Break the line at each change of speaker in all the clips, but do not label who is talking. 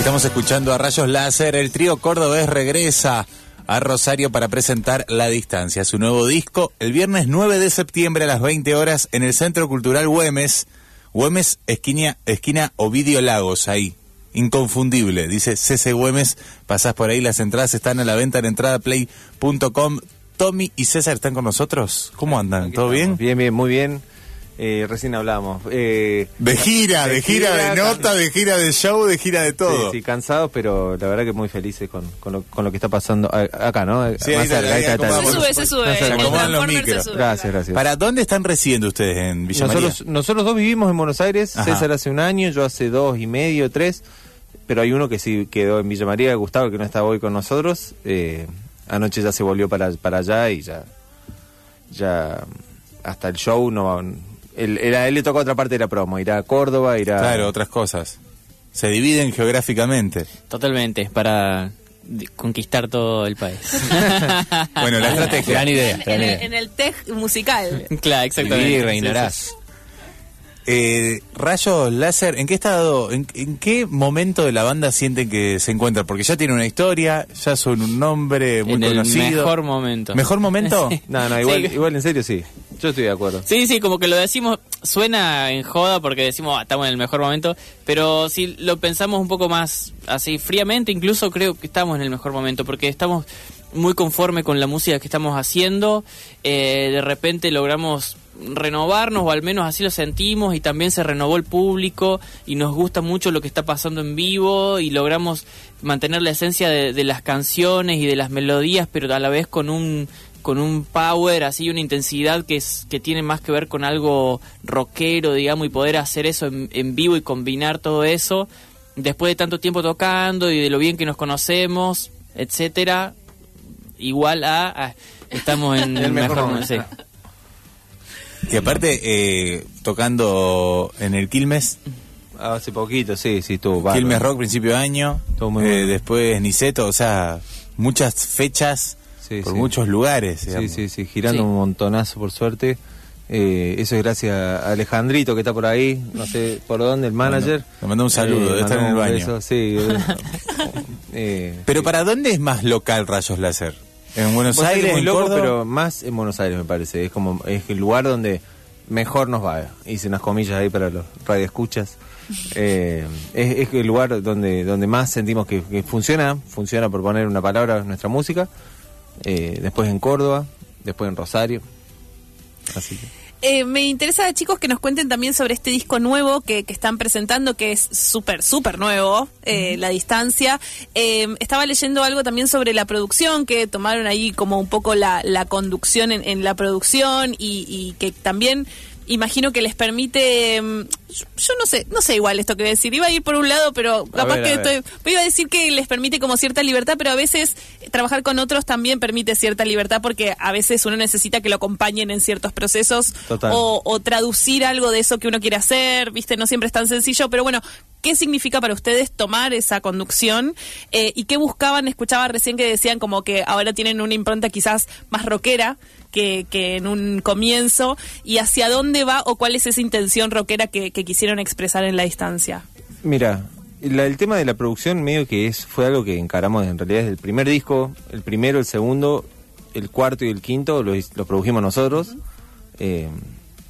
Estamos escuchando a Rayos Láser. El trío cordobés regresa a Rosario para presentar La Distancia, su nuevo disco, el viernes 9 de septiembre a las 20 horas en el Centro Cultural Güemes. Güemes, esquina, esquina Ovidio Lagos, ahí. Inconfundible, dice CC Güemes. Pasás por ahí, las entradas están a la venta en entradaplay.com. Tommy y César están con nosotros. ¿Cómo andan? ¿Todo bien?
Bien, bien, muy bien. Eh, recién hablamos. Eh,
de gira, de, gira, de nota, de gira de show, de gira de todo.
Sí, sí cansados, pero la verdad que muy felices con, con, lo, con lo que está pasando acá, ¿no?
Sí, ahí, está, ahí,
está, Se sube, se sube. Se
acomodan los micros.
Gracias, gracias.
¿Para dónde están residiendo ustedes en Villa
nosotros,
María?
Nosotros dos vivimos en Buenos Aires, César hace un año, yo hace dos y medio, tres, pero hay uno que sí quedó en Villa María, Gustavo, que no está hoy con nosotros. Eh, anoche ya se volvió para, para allá y ya, ya hasta el show no el, a él le toca otra parte de la promo, irá a Córdoba, irá...
Claro, otras cosas. Se dividen geográficamente.
Totalmente, para conquistar todo el país.
bueno, la estrategia.
Gran idea.
En, el, en el tech musical.
claro, exactamente.
Y reinarás.
Eh, Rayo Láser, ¿en qué estado, en, qué momento de la banda sienten que se encuentran? Porque ya tiene una historia, ya son un nombre muy
en
conocido.
El mejor momento.
¿Mejor momento?
No, no, igual, igual en serio sí. Yo estoy de acuerdo.
Sí, sí, como que lo decimos, suena en joda porque decimos, ah, estamos en el mejor momento, pero si lo pensamos un poco más así fríamente, incluso creo que estamos en el mejor momento porque estamos muy conforme con la música que estamos haciendo, eh, de repente logramos renovarnos, o al menos así lo sentimos, y también se renovó el público, y nos gusta mucho lo que está pasando en vivo, y logramos mantener la esencia de, las canciones y de las melodías, pero a la vez con un con un power, así una intensidad que es que tiene más que ver con algo rockero, digamos, y poder hacer eso en, en vivo y combinar todo eso después de tanto tiempo tocando y de lo bien que nos conocemos, etcétera, igual a, estamos en el mejor, momento.
Y aparte, eh, tocando en el Quilmes.
Hace poquito, sí, sí, estuvo.
Quilmes Rock, principio de año. Eh, después Niceto, o sea, muchas fechas por muchos lugares.
Sí, sí, sí, girando un montonazo, por suerte. Eh, eso es gracias a Alejandrito que está por ahí, no sé por dónde, el manager.
le mandó un saludo, debe estar en el baño.
sí,
Pero ¿para dónde es más local Rayos Láser? En Buenos Aires, en
loco, pero más en Buenos Aires me parece. Es como es el lugar donde mejor nos va. Hice unas comillas ahí para los radioescuchas. Eh, es, es, el lugar donde donde más sentimos que, funciona, funciona por poner una palabra en nuestra música. Eh, después en Córdoba, después en Rosario. Así que.
Eh, me interesa, chicos, que nos cuenten también sobre este disco nuevo que, están presentando, que es súper, súper nuevo, eh, La Distancia. Eh, estaba leyendo algo también sobre la producción, que tomaron ahí como un poco la, conducción en, la producción y, y que también imagino que les permite mm, yo no sé, no sé igual esto que voy a decir. Iba a ir por un lado, pero capaz que estoy, iba a decir que les permite como cierta libertad, pero a veces trabajar con otros también permite cierta libertad porque a veces uno necesita que lo acompañen en ciertos procesos o, traducir algo de eso que uno quiere hacer, viste, no siempre es tan sencillo, pero bueno, ¿qué significa para ustedes tomar esa conducción? Eh, ¿Y qué buscaban? Escuchaba recién que decían como que ahora tienen una impronta quizás más rockera que, que en un comienzo y hacia dónde va o cuál es esa intención rockera que quisieron expresar en la distancia?
Mira, el tema de la producción medio que es fue algo que encaramos en realidad desde el primer disco, el primero, el segundo, el cuarto y el quinto lo, produjimos nosotros. Eh,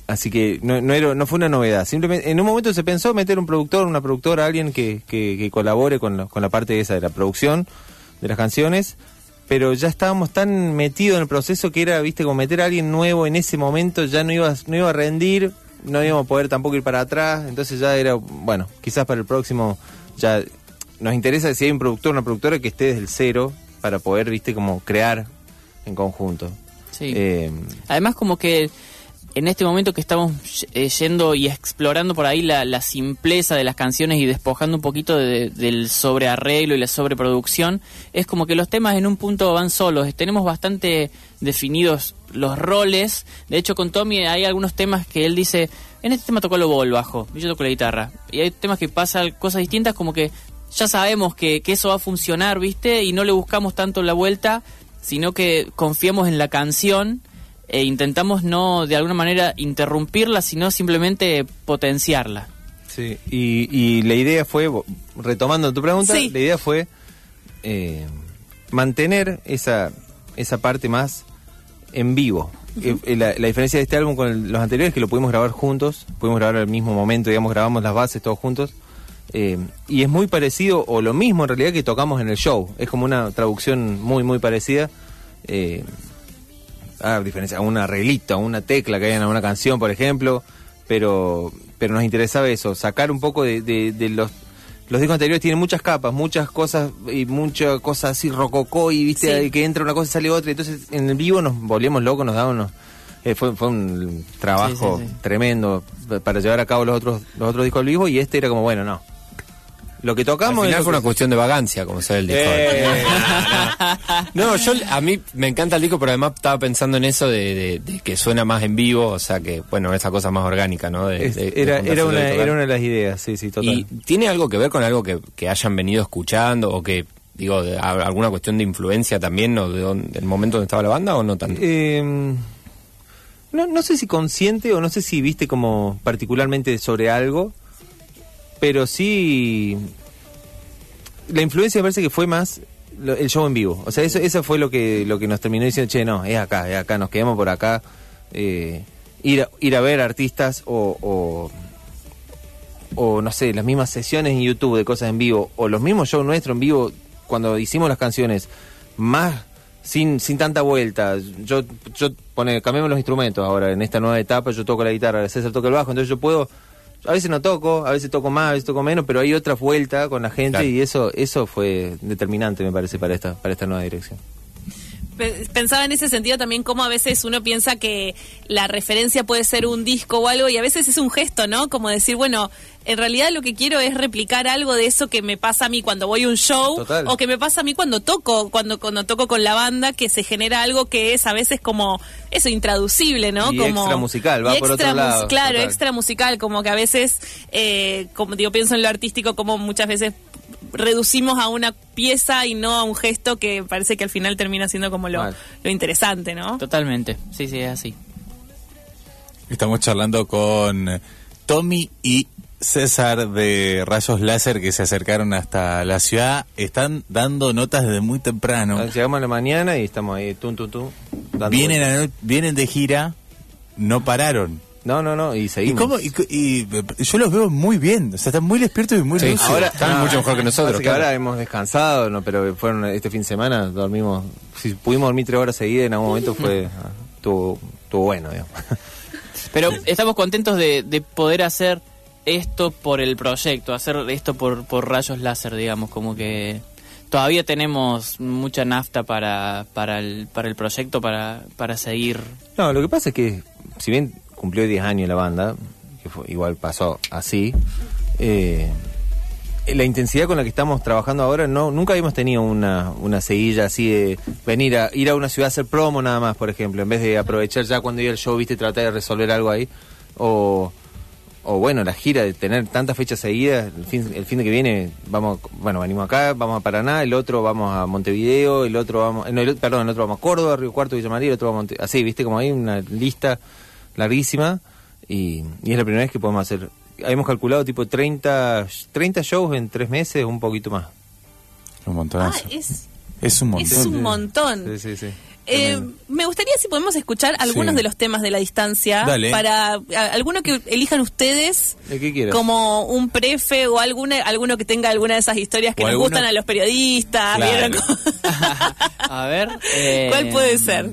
así que no, no, era, no fue una novedad. Simplemente en un momento se pensó meter un productor, una productora, alguien que, que, colabore con la, con la parte esa de la producción de las canciones. Pero ya estábamos tan metidos en el proceso que era, viste, como meter a alguien nuevo en ese momento ya no iba, no iba a rendir no íbamos a poder tampoco ir para atrás, entonces ya era, bueno, quizás para el próximo ya nos interesa si hay un productor, una productora que esté desde el cero para poder, viste, como crear en conjunto.
Sí. Eh, Además como que en este momento que estamos eh, yendo y explorando por ahí la, simpleza de las canciones y despojando un poquito del sobrearreglo y la sobreproducción, es como que los temas en un punto van solos. Tenemos bastante definidos los roles. De hecho, con Tommy hay algunos temas que él dice, en este tema tocó el el bajo, y yo toco la guitarra. Y hay temas que pasan cosas distintas como que ya sabemos que, que eso va a funcionar, ¿viste? Y no le buscamos tanto la vuelta, sino que confiamos en la canción e intentamos no de alguna manera interrumpirla, sino simplemente potenciarla.
Sí, y, y la idea fue, retomando tu pregunta,
Sí.
la idea fue eh, mantener esa, esa parte más en vivo. Eh, eh, la, la diferencia de este álbum con el- los anteriores es que lo pudimos grabar juntos, pudimos grabar al mismo momento, digamos, grabamos las bases todos juntos. eh, y es muy parecido, o lo mismo en realidad que tocamos en el show. Es como una traducción muy, muy parecida. Eh, a diferencia, a un arreglito, a una tecla que hay en alguna canción, por ejemplo, pero pero nos interesaba eso, sacar un poco de, de- de los los discos anteriores tienen muchas capas, muchas cosas y muchas cosas así rococó y viste
Sí.
que entra una cosa y sale otra, entonces en el vivo nos volvíamos locos, nos dábamos eh, fue, fue un trabajo
Sí, sí, sí.
tremendo para llevar a cabo los otros los otros discos al vivo y este era como bueno, no. Lo que
Al
tocamos
final
es
fue una cuestión de vagancia, como se ve el disco.
Eh,
No, yo a mí me encanta el disco, pero además estaba pensando en eso de, de- de que suena más en vivo, o sea que, bueno, esa cosa más orgánica, ¿no? De-
era, era, una, era una de las ideas, sí, sí, total.
¿Y tiene algo que ver con algo que, que hayan venido escuchando o que, digo, de- a- alguna cuestión de influencia también o de dónde- del momento donde estaba la banda o no tanto?
Eh, no, no sé si consciente o no sé si viste como particularmente sobre algo, pero sí la influencia me parece que fue más lo- el show en vivo. O sea, eso, eso fue lo que lo que nos terminó diciendo, che, no, es acá, es acá, nos quedamos por acá. eh, ir, a, ir a ver artistas o, o, no sé, las mismas sesiones en YouTube de cosas en vivo, o los mismos shows nuestros en vivo, cuando hicimos las canciones, más sin, sin tanta vuelta. Yo, yo pone, cambiamos los instrumentos ahora, en esta nueva etapa yo toco la guitarra, César toca el bajo, entonces yo puedo, a veces no toco, a veces toco más, a veces toco menos, pero hay otra vuelta con la gente
Claro.
y eso, eso fue determinante me parece para esta, para esta nueva dirección.
Pe- Pensaba en ese sentido también cómo a veces uno piensa que la referencia puede ser un disco o algo y a veces es un gesto, ¿no? Como decir, bueno, en realidad lo que quiero es replicar algo de eso que me pasa a mí cuando voy a un show
Total.
o que me pasa a mí cuando toco, cuando cuando toco con la banda, que se genera algo que es a veces como eso intraducible, ¿no?
Y
como
extra musical, va por otro lado,
Claro,
total.
extra musical, como que a veces, eh, como digo, pienso en lo artístico, como muchas veces reducimos a una pieza y no a un gesto que parece que al final termina siendo como lo, lo interesante, ¿no?
Totalmente. Sí, sí, es así.
Estamos charlando con Tommy y César de Rayos Láser que se acercaron hasta la ciudad. Están dando notas desde muy temprano.
Llegamos a la mañana y estamos ahí, tum, tum, tum, dando
Vienen, a vienen de gira, no pararon.
No, no, no, y
¿Y
seguimos.
cómo? Y, y- yo los veo muy bien. O sea, están muy despiertos y muy
Sí,
lúcidos.
ahora están mucho mejor que nosotros,
que
claro.
ahora hemos descansado, no, pero fueron este fin de semana, dormimos, si pudimos dormir tres horas seguidas en algún momento fue, ah, estuvo, estuvo bueno, digamos.
Pero estamos contentos de, de poder hacer esto por el proyecto, hacer esto por, por rayos láser, digamos, como que todavía tenemos mucha nafta para, para, el, para el proyecto, para, para seguir.
No, lo que pasa es que, si bien cumplió 10 años la banda, que fue- igual pasó así, eh, la intensidad con la que estamos trabajando ahora, no nunca habíamos tenido una, una seguilla así de venir a ir a una ciudad a hacer promo nada más, por ejemplo, en vez de aprovechar ya cuando iba el show, viste, tratar de resolver algo ahí, o, bueno, la gira de tener tantas fechas seguidas, el fin, el fin de que viene, vamos, bueno, venimos acá, vamos a Paraná, el otro vamos a Montevideo, el otro vamos, no, el- perdón, el otro vamos a Córdoba, Río Cuarto, Villa María, el otro vamos a Monte, así, viste, como hay una lista larguísima y, y es la primera vez que podemos hacer, hemos calculado tipo 30, 30 shows en tres meses, un poquito más.
Un
Ah,
montonazo.
es,
es un montón.
es un montón.
Sí, sí, sí.
Eh, me gustaría si podemos escuchar algunos
Sí.
de los temas de la distancia
Dale.
para a- alguno que elijan ustedes
El que
como un prefe o alguna alguno que tenga alguna de esas historias que
O
nos
alguno-
gustan a los periodistas.
A ver. eh,
¿Cuál puede ser?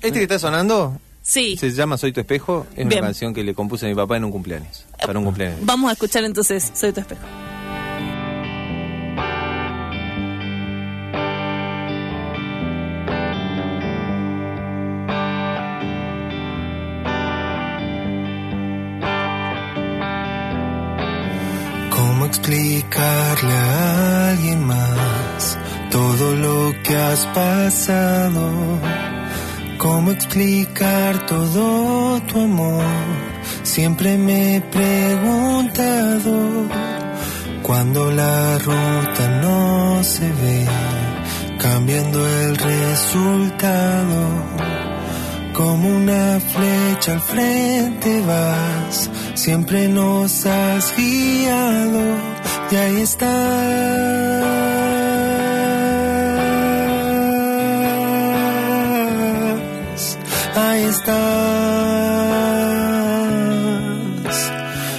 Este que está sonando
Sí.
se llama Soy tu espejo, es
Bien.
una canción que le compuse a mi papá en un cumpleaños, para un cumpleaños.
Vamos a escuchar entonces Soy tu espejo.
¿Cómo explicarle a alguien más todo lo que has pasado? ¿Cómo explicar todo tu amor? Siempre me he preguntado cuando la ruta no se ve, cambiando el resultado. Como una flecha al frente vas, siempre nos has guiado y ahí estás, estás.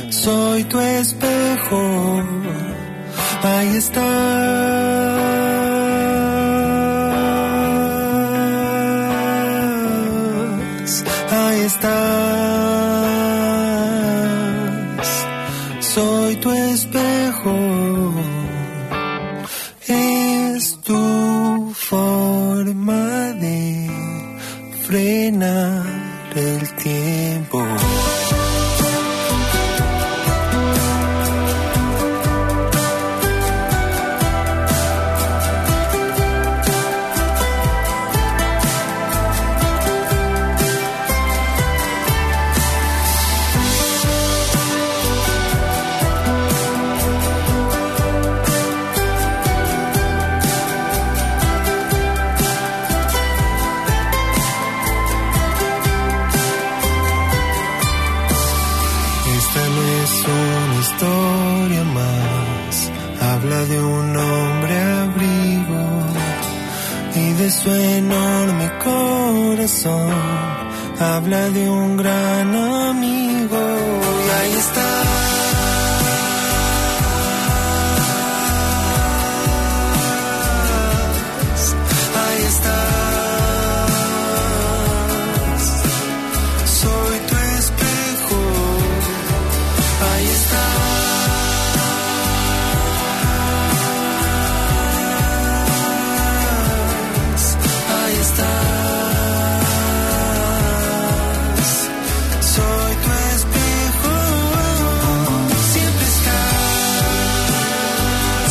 Soy tu espejo, ahí estás, ahí estás. Soy tu espejo, es tu forma de frenar enorme corazón, habla de un gran amigo. Y ahí estás,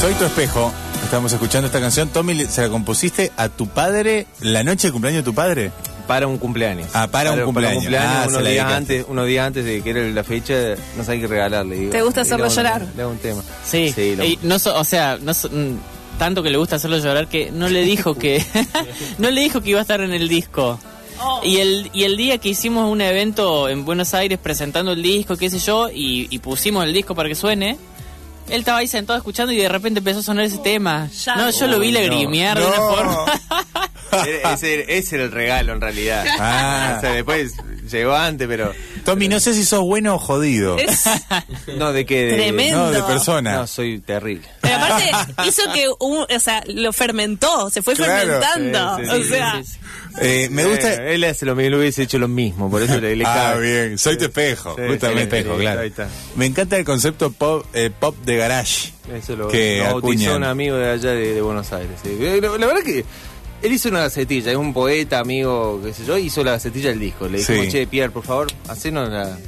Soy tu espejo.
Estamos escuchando esta canción. Tommy, ¿se la compusiste a tu padre la noche de cumpleaños de tu padre?
Para un cumpleaños.
Ah, para un cumpleaños. Ah, se
unos,
la
días
dedicaste.
antes, unos días antes de que era la fecha, no sabía qué regalarle. digo.
¿Te gusta hacerlo
le un-
llorar?
Le hago un tema.
Sí,
Sí, lo-
y no so- o sea, no so- mm, tanto que le gusta hacerlo llorar que no le dijo que no le dijo que iba a estar en el disco. Y el y el día que hicimos un evento en Buenos Aires presentando el disco, qué sé yo, y, y pusimos el disco para que suene, él estaba ahí sentado escuchando y de repente empezó a sonar ese tema.
Ya.
No, yo lo vi
no.
lagrimear de una forma.
Ese, ese era el regalo en realidad.
Ah.
O sea, después llegó antes, pero.
Tommy, no sé si sos bueno o jodido.
Es
No, de qué. De,
Tremendo.
No, de persona.
No, soy terrible.
Pero aparte hizo que, un- o sea, lo fermentó, se fue
Claro.
fermentando.
Sí, sí,
o
sí,
sea,
Sí.
Eh, me gusta.
Eh, él hace lo mismo, él hubiese hecho lo mismo, por eso le, le
Ah,
cabe.
bien. Soy tu espejo,
Sí,
justamente.
sí,
espejo, claro.
Ahí está.
Me encanta el concepto pop, eh, pop de garage.
Eso lo,
que
lo bautizó
acuñan.
un amigo de allá de, de Buenos Aires. sí. Eh, La, la verdad que él hizo una gacetilla, es un poeta, amigo, qué sé yo, hizo la gacetilla del disco. Le dijimos,
Sí.
che, Pierre, por favor, hacenos la...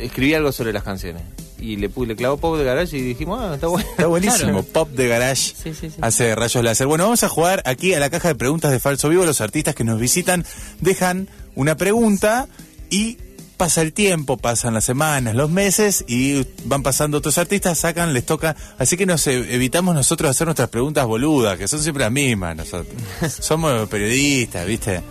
escribí algo sobre las canciones. Y le, le clavó pop de garage y dijimos, ah, está bueno.
Está buenísimo.
Claro.
Pop de garage.
Sí, sí, sí.
Hace rayos láser. Bueno, vamos a jugar aquí a la caja de preguntas de Falso Vivo. Los artistas que nos visitan dejan una pregunta y pasa el tiempo, pasan las semanas, los meses y van pasando otros artistas, sacan, les toca. Así que nos evitamos nosotros hacer nuestras preguntas boludas, que son siempre las mismas nosotros. Somos periodistas, ¿viste?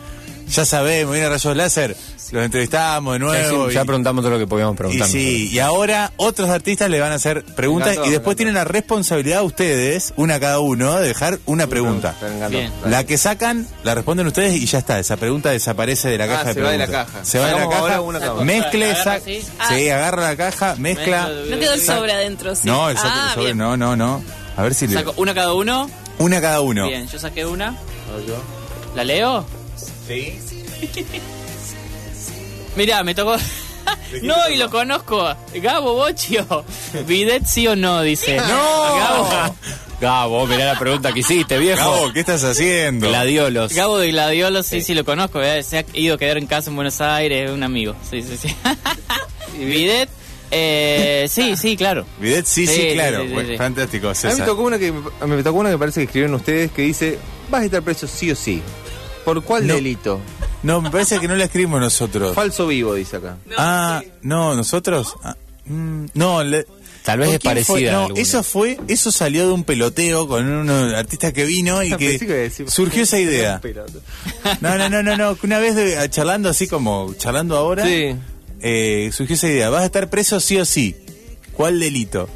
Ya sabemos, viene Rayos Láser, los entrevistamos de nuevo.
ya
y-
preguntamos todo lo que podíamos
y
preguntar.
sí, y ahora otros artistas le van a hacer preguntas
encantó,
y después tienen la responsabilidad ustedes, una cada uno, de dejar una pregunta.
Me encantó.
Bien.
La que sacan, la responden ustedes y ya está. Esa pregunta desaparece de la
Ah,
caja de
se va de la caja.
Se va de la caja.
una cada uno.
Mezcle,
Agarra así.
sí, agarra la caja, mezcla.
no quedó el sobre adentro, sí.
No, el sobre,
ah,
el sobre,
bien.
no, no, no. A ver si le.
Saco una cada uno.
Una cada uno.
Bien, yo saqué una. ¿La leo?
Sí.
Mirá, me tocó. no, y lo conozco. Gabo Bochio. ¿Bidet sí o no? Dice.
¡No!
Gabo.
Gabo, mirá la pregunta que hiciste, viejo.
Gabo, ¿qué estás haciendo?
Gladiolos.
Gabo de Gladiolo, sí, sí, lo conozco. eh, Se ha ido a quedar en casa en Buenos Aires, es un amigo. Sí, sí, sí. Bidet, eh, sí, sí, claro.
Bidet, sí, sí,
Sí, sí,
claro.
sí, sí,
Bueno,
sí.
Fantástico,
A mí me tocó una que me tocó una que parece que escribieron ustedes que dice, vas a estar preso sí o sí. ¿Por cuál
No.
delito?
No, me parece que no la escribimos nosotros.
Falso vivo, dice acá.
ah, no, nosotros. Ah, mm, no, le-
Tal vez
¿Con
es
quién fue?
parecida a
No,
alguna.
eso fue, eso salió de un peloteo con un artista que vino y que
Pensé que iba a decir-
surgió esa idea. No, no, no, no, no, que una vez de- charlando así como charlando ahora,
Sí.
eh, surgió esa idea. Vas a estar preso sí o sí. ¿Cuál delito?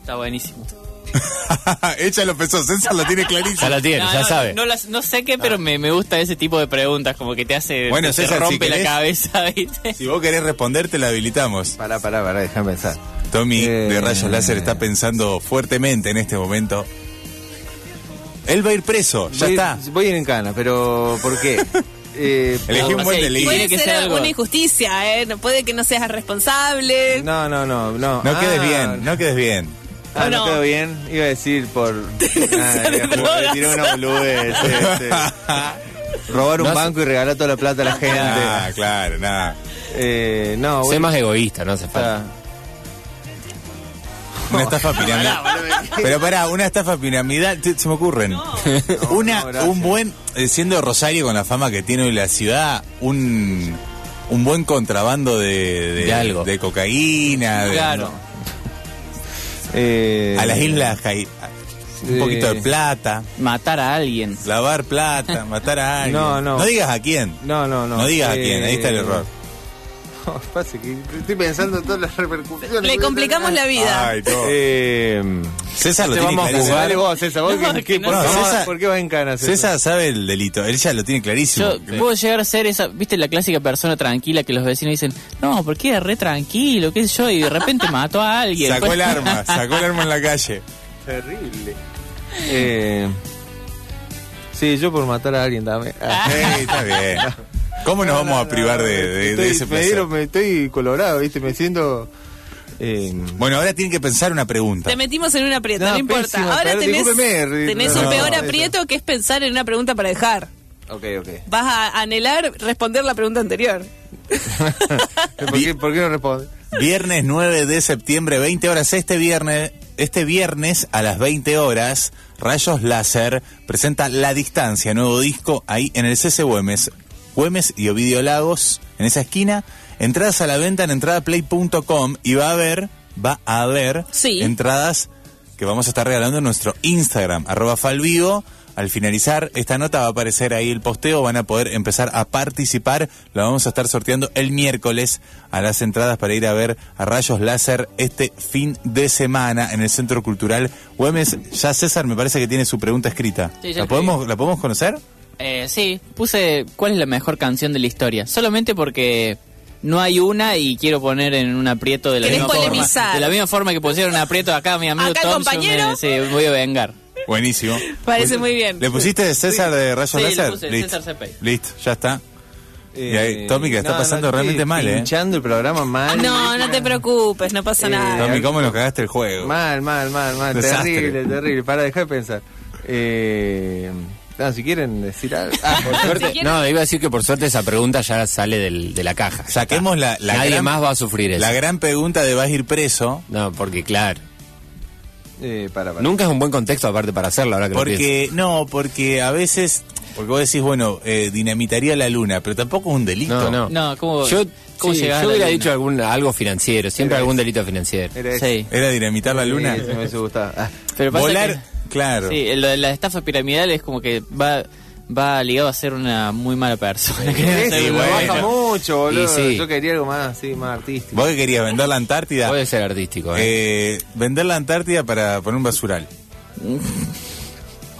Está buenísimo.
Ella lo pensó, César lo tiene
Ya
clarísimo.
la tiene,
No,
ya
no,
sabe.
No, las- no sé qué, pero me, me gusta ese tipo de preguntas, como que te hace.
Bueno,
te
César, si
rompe la
querés-
cabeza, ¿viste?
Si vos querés responder, te la habilitamos.
Pará, pará, pará, déjame pensar.
Tommy
Eh.
de Rayos Láser está pensando fuertemente en este momento. Él va a ir preso, ya
voy,
está.
Voy a ir en cana, pero ¿por qué? Eh,
Elegí un
No,
buen delito.
tiene
Puede
que
ser
algo-
una injusticia, ¿eh? No puede que no seas responsable.
no, no, no, no.
No quedes
Ah,
bien, no quedes bien.
Ah, no
No.
quedó bien. Iba a decir por. Ah, le- tiré una boludez. este. Robar un
No
banco y regalar toda la plata a la gente.
Ah, claro, nada.
Eh, no,
Sé
voy-
más egoísta, no hace falta.
Una estafa piramidal. Pero pará, una estafa piramidal, te- se me ocurren. una,
no, gracias.
un buen, eh, siendo Rosario con la fama que tiene hoy la ciudad, un, un buen contrabando de,
De algo.
de cocaína, de-
Claro.
Eh,
a las islas, Jai- un poquito de plata,
Matar a alguien.
lavar plata, matar a alguien.
No, no.
No digas a quién.
No, no, no.
No digas a
Eh,
quién, ahí está el error.
No, pasa que estoy pensando en todas las repercusiones.
Le complicamos la vida.
Ay, no.
Eh,
César lo
te
tiene
vamos a
clarísimo.
juzgar vos, César. ¿Vos
No,
qué-
es
qué-
que no
por, vas-
César-
¿Por qué vas en cana, César?
César sabe el delito, él ya lo tiene clarísimo.
Yo puedo llegar a ser esa, viste, la clásica persona tranquila que los vecinos dicen, no, porque era re tranquilo, qué sé yo, y de repente mató a alguien.
Sacó
Pues-
el arma, sacó el arma en la calle.
Terrible. Eh, sí, yo por matar a alguien también. Ah.
Sí, está bien. ¿Cómo nos vamos a privar de, de- de
Estoy-
ese
me,
placer?
dieron- me estoy colorado, ¿viste? Me siento... eh,
Bueno, ahora tienen que pensar una pregunta.
Te metimos en un aprieto, no,
No,
importa. Ahora tenés,
no,
un peor
no,
aprieto que es pensar en una pregunta para dejar.
ok, ok.
Vas a anhelar responder la pregunta anterior.
¿Por qué, por qué no responde?
Viernes 9 de septiembre, 20 horas. Este viernes, este viernes a las 20 horas, Rayos Láser presenta La Distancia, nuevo disco ahí en el CC Güemes. Güemes y Ovidio Lagos, en esa esquina. Entradas a la venta en entradaplay.com y va a haber, va a haber
Sí.
entradas que vamos a estar regalando en nuestro Instagram, arroba falvivo. Al finalizar esta nota va a aparecer ahí el posteo, van a poder empezar a participar. Lo vamos a estar sorteando el miércoles a las entradas para ir a ver a Rayos Láser este fin de semana en el Centro Cultural Güemes. Ya César me parece que tiene su pregunta escrita.
Sí,
¿La podemos, ¿La podemos conocer?
Eh, sí, puse cuál es la mejor canción de la historia. Solamente porque no hay una y quiero poner en un aprieto de la
¿Querés
misma
polemizar?
forma. De la misma forma que pusieron aprieto acá a mi amigo
Acá,
Thompson.
compañero.
me- sí, voy a vengar.
Buenísimo.
Parece muy bien.
¿Le pusiste César de Rayos
Sí, le
Láser?
puse
Listo.
César.
Listo, ya está. Y ahí, Tommy, que está
no,
pasando
no,
realmente mal, ¿eh?
Pinchando el programa mal.
No, no te preocupes, no pasa
Eh,
nada.
Tommy, ¿cómo nos cagaste el juego?
Mal, mal, mal, mal.
Desastre.
Terrible, terrible. Para, dejar de pensar. Eh, no, si quieren decir algo. Ah,
Por suerte, no, iba a decir que por suerte esa pregunta ya sale del- de la caja.
Saquemos la, la
Nadie
gran-
más va a sufrir eso.
La gran pregunta de vas a ir preso,
No, porque claro.
eh, para, para.
Nunca es un buen contexto aparte para hacerlo, ahora que lo
porque no, porque a veces, porque vos decís, bueno, eh, dinamitaría la luna, pero tampoco es un delito.
No, no.
No, ¿cómo-
yo,
cómo
sí, yo hubiera
luna?
dicho algún, algo financiero, siempre
Era
algún
ese.
delito financiero.
Era ese.
Sí.
¿Era dinamitar la luna?
Sí, me. Ah,
Pero pasa
Volar,
que-
claro.
Sí, lo de la estafa piramidal es como que va va ligado a ser una muy mala persona.
Sí,
lo
bueno.
baja mucho, boludo.
Y sí.
Yo quería algo más, sí, más artístico.
¿Vos que querías vender la Antártida?
Puede ser artístico, ¿eh?
Eh, vender la Antártida para poner un basural.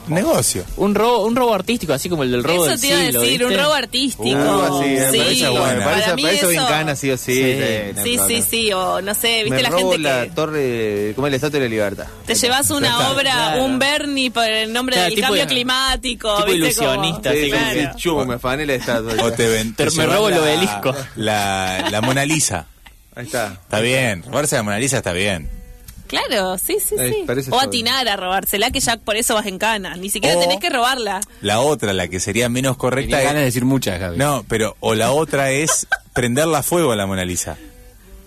Negocio.
Un robo, un robo artístico, así como el del robo
Eso
del
te iba a decir, un robo artístico.
Uh,
Algo así, me
sí,
parece bueno. parece,
para mí
para eso Vincana, sí o sí.
Sí.
no
Sí, sí, sí, o no sé, viste
Me
la
robo
gente
la
que
torre, como el Estatua de la Libertad.
te llevas una
está.
obra,
Claro.
un Bernie por el nombre
Claro,
del
tipo
cambio climático,
tipo
¿viste? Como-
ilusionista,
Sí, sí, chum, me afané la estatua.
O te ven.
Pero
te
me
llevas
robo el
la-
obelisco.
La, la Mona Lisa.
Ahí está.
Está bien. Robarse la Mona Lisa está bien.
Claro, sí, sí,
Ay,
sí.
parece
O atinar a robársela, que ya por eso vas en cana. Ni siquiera
O-
tenés que robarla.
La otra, la que sería menos correcta
Tenía ganas de decir muchas, Gaby.
No, pero o la otra es prenderla a fuego a la Mona Lisa.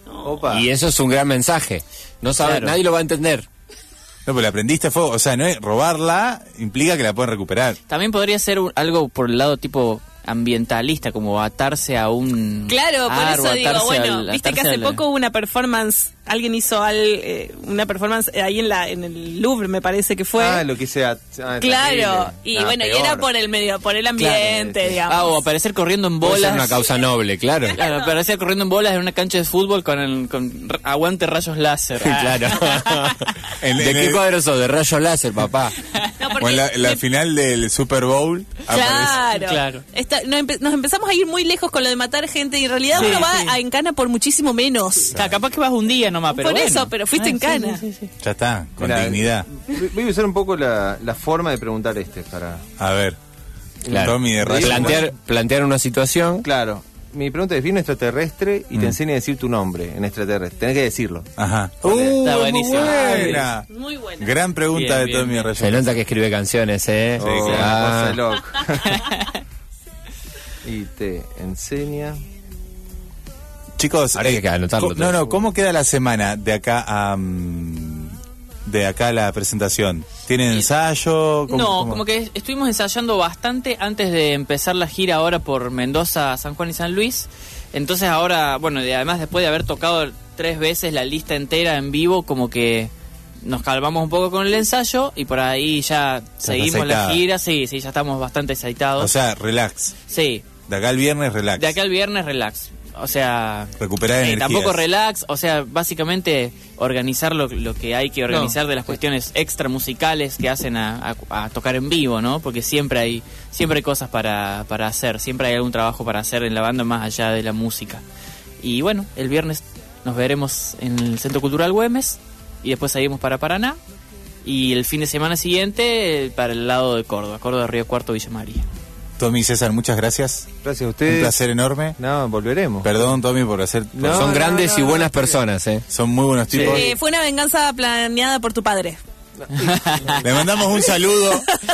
Opa.
Y eso es un gran mensaje. No sabe,
Claro.
nadie lo va a entender.
No, pero la prendiste a fuego. O sea, no es robarla implica que la pueden recuperar.
También podría ser un- algo por el lado tipo ambientalista, como atarse a un
Claro, por eso digo, bueno,
al-
viste que hace
al-
poco hubo una performance, alguien hizo al, eh, una performance ahí en la en el Louvre, me parece que fue.
Ah, lo que sea. ah,
claro, y
Ah,
bueno, y era por el medio, por el ambiente,
Claro,
digamos.
Ah, o aparecer corriendo en bolas.
ser una causa noble, claro.
Claro, aparecer corriendo en bolas en una cancha de fútbol con, el, con aguante rayos láser. Ah.
claro.
En-
¿De
en
qué
el-
cuadro sos? De rayos láser, papá.
No, porque
O en la, en la
me-
final del Super Bowl aparece.
Claro,
Claro.
Esta- no, empe- nos empezamos a ir muy lejos con lo de matar gente y en realidad
Sí,
uno va
sí.
a Encana por muchísimo menos.
Claro, capaz que vas un día nomás, pero
Por
bueno.
eso, pero fuiste
Ah,
en
sí,
cana.
sí, sí, sí.
Ya está, con
Mira,
dignidad.
Voy a usar un poco la, la forma de preguntar este para.
A ver.
Claro.
Tommy de Rayo.
Plantear, plantear una situación.
Claro. Mi pregunta es: viene un extraterrestre y te enseña a decir tu nombre en extraterrestre. Tenés que decirlo.
Ajá.
Está
muy
buenísimo.
buena.
Muy buena.
Gran pregunta
Bien,
de Tommy. Rayo.
Se nota que escribe canciones, ¿eh?
Sí,
Oh,
claro.
Ah.
y te enseña.
Chicos, eh,
que anotarlo
no, no, ¿cómo queda la semana de acá a mm, de acá a la presentación? ¿Tienen ensayo? ¿Cómo-
no,
cómo?
como que estuvimos ensayando bastante antes de empezar la gira ahora por Mendoza, San Juan y San Luis. Entonces ahora, bueno, y además después de haber tocado tres veces la lista entera en vivo, como que nos calmamos un poco con el ensayo y por ahí ya seguimos la gira. Sí, sí, ya estamos bastante aceitados.
O sea, relax.
sí,
De acá al viernes, relax.
de acá al viernes relax. O sea,
Recuperar
eh, tampoco relax, o sea, básicamente organizar lo, lo que hay que organizar de las cuestiones extra musicales que hacen a, a- a tocar en vivo, ¿no? Porque siempre hay siempre hay cosas para, para hacer, siempre hay algún trabajo para hacer en la banda más allá de la música. Y bueno, el viernes nos veremos en el Centro Cultural Güemes y después seguimos para Paraná y el fin de semana siguiente eh, para el lado de Córdoba, Córdoba, Río Cuarto, Villa María.
Tommy y César, muchas gracias.
Gracias a
Un
ustedes.
placer enorme.
No, volveremos.
Perdón, Tommy, por hacer...
No,
Son
no,
grandes
no,
y buenas
no,
personas, ¿eh?
Son muy buenos tipos.
Eh, fue una venganza planeada por tu padre.
Le mandamos un saludo.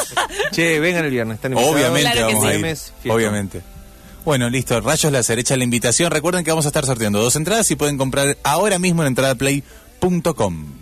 Che, vengan el viernes. Están.
Obviamente
Claro
vamos a
sí.
ir.
Güemes, fiesta.
Obviamente. Bueno, listo. Rayos Láser, echa la invitación. Recuerden que vamos a estar sorteando dos entradas y pueden comprar ahora mismo en entradaplay.com.